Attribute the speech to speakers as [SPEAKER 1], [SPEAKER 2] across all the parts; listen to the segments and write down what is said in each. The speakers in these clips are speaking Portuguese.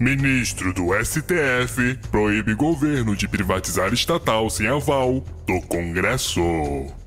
[SPEAKER 1] Ministro do STF proíbe governo de privatizar estatal sem aval do Congresso.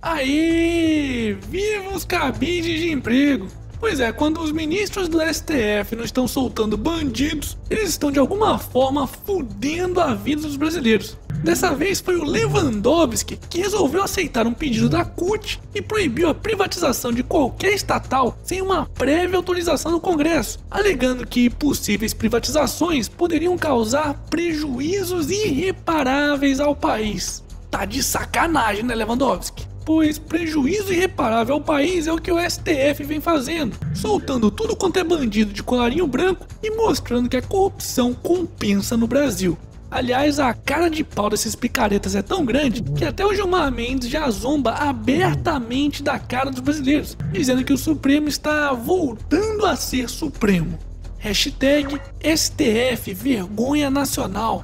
[SPEAKER 2] Aí, viva os cabides de emprego! Pois é, quando os ministros do STF não estão soltando bandidos, eles estão de alguma forma fudendo a vida dos brasileiros. Dessa vez foi o Lewandowski que resolveu aceitar um pedido da CUT e proibiu a privatização de qualquer estatal sem uma prévia autorização do Congresso, alegando que possíveis privatizações poderiam causar prejuízos irreparáveis ao país. Tá de sacanagem, né, Lewandowski? Pois prejuízo irreparável ao país é o que o STF vem fazendo, soltando tudo quanto é bandido de colarinho branco e mostrando que a corrupção compensa no Brasil. Aliás, a cara de pau desses picaretas é tão grande que até o Gilmar Mendes já zomba abertamente da cara dos brasileiros, dizendo que o Supremo está voltando a ser Supremo. Hashtag STF Vergonha Nacional.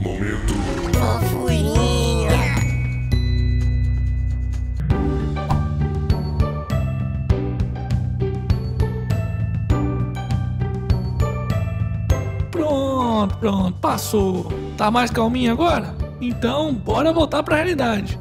[SPEAKER 1] Momento
[SPEAKER 2] Pronto, passou. Tá mais calminho agora? Então, bora voltar pra realidade.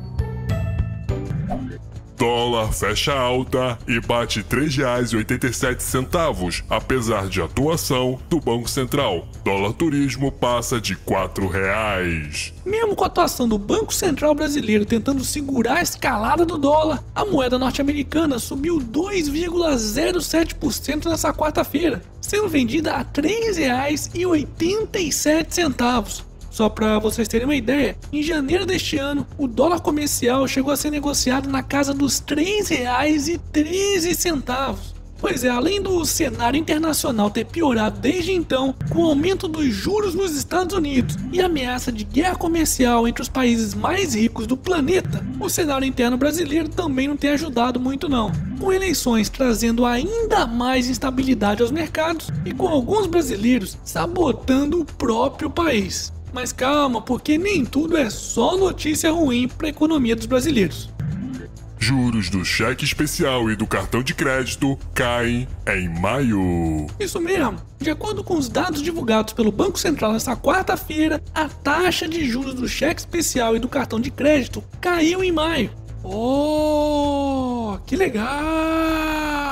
[SPEAKER 1] Dólar fecha alta e bate R$ 3,87, apesar de atuação do Banco Central. Dólar turismo passa de R$ 4,00.
[SPEAKER 2] Mesmo com a atuação do Banco Central Brasileiro tentando segurar a escalada do dólar, a moeda norte-americana subiu 2,07% nessa quarta-feira, sendo vendida a R$ 3,87. Só para vocês terem uma ideia, em janeiro deste ano, o dólar comercial chegou a ser negociado na casa dos R$ 3,13. Pois é, além do cenário internacional ter piorado desde então, com o aumento dos juros nos Estados Unidos e a ameaça de guerra comercial entre os países mais ricos do planeta, o cenário interno brasileiro também não tem ajudado muito não. Com eleições trazendo ainda mais instabilidade aos mercados e com alguns brasileiros sabotando o próprio país. Mas calma, porque nem tudo é só notícia ruim para a economia dos brasileiros.
[SPEAKER 1] Juros do cheque especial e do cartão de crédito caem em maio.
[SPEAKER 2] Isso mesmo. De acordo com os dados divulgados pelo Banco Central nesta quarta-feira, a taxa de juros do cheque especial e do cartão de crédito caiu em maio. Oh, que legal!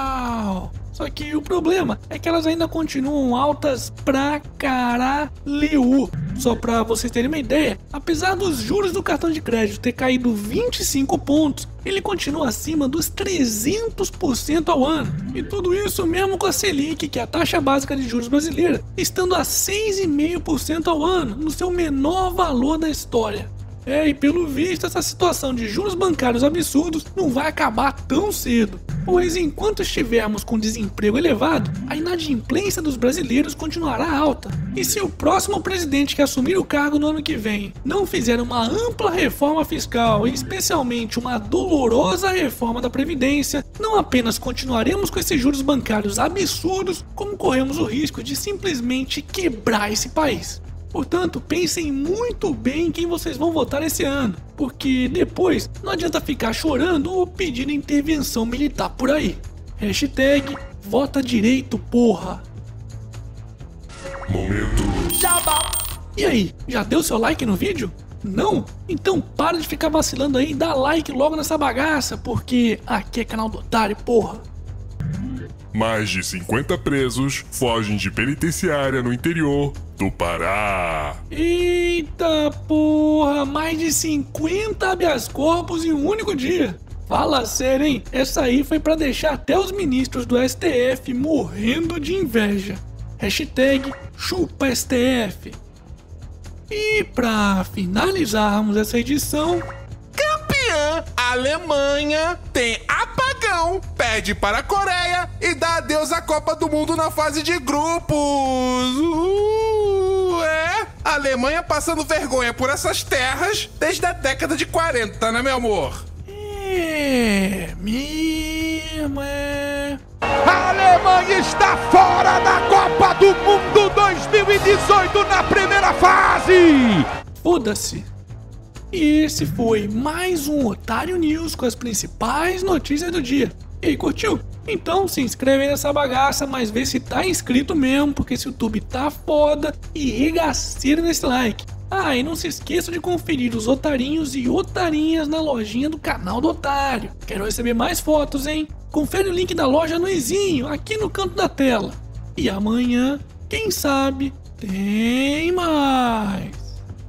[SPEAKER 2] Só que o problema é que elas ainda continuam altas pra caralho. Só pra vocês terem uma ideia, apesar dos juros do cartão de crédito ter caído 25 pontos, ele continua acima dos 300% ao ano. E tudo isso mesmo com a Selic, que é a taxa básica de juros brasileira, estando a 6,5% ao ano, no seu menor valor da história. É, e pelo visto, essa situação de juros bancários absurdos não vai acabar tão cedo. Pois enquanto estivermos com desemprego elevado, a inadimplência dos brasileiros continuará alta. E se o próximo presidente que assumir o cargo no ano que vem não fizer uma ampla reforma fiscal e especialmente uma dolorosa reforma da Previdência, não apenas continuaremos com esses juros bancários absurdos, como corremos o risco de simplesmente quebrar esse país. Portanto, pensem muito bem em quem vocês vão votar esse ano, porque depois não adianta ficar chorando ou pedindo intervenção militar por aí. Hashtag vota direito, porra.
[SPEAKER 1] Momento
[SPEAKER 2] E aí, já deu seu like no vídeo? Não? Então para de ficar vacilando aí e dá like logo nessa bagaça, porque aqui é canal do otário, porra.
[SPEAKER 1] Mais de 50 presos fogem de penitenciária no interior do Pará.
[SPEAKER 2] Eita porra, mais de 50 habeas corpus em um único dia. Fala sério, hein? Essa aí foi pra deixar até os ministros do STF morrendo de inveja. Hashtag chupa STF. E pra finalizarmos essa edição,
[SPEAKER 3] campeã Alemanha tem perde para a Coreia e dá adeus à Copa do Mundo na fase de grupos. Uh, é, a Alemanha passando vergonha por essas terras desde a década de 40, né, meu amor?
[SPEAKER 2] é mesmo é.
[SPEAKER 4] A Alemanha está fora da Copa do Mundo 2018 na primeira fase.
[SPEAKER 2] Foda-se. E esse foi mais um Otário News com as principais notícias do dia. E aí, curtiu? Então se inscreve aí nessa bagaça, mas vê se tá inscrito mesmo, porque esse YouTube tá foda e regaceira nesse like. Ah, e não se esqueça de conferir os otarinhos e otarinhas na lojinha do canal do Otário. Quero receber mais fotos, hein? Confere o link da loja no Ezinho, aqui no canto da tela. E amanhã, quem sabe, tem mais.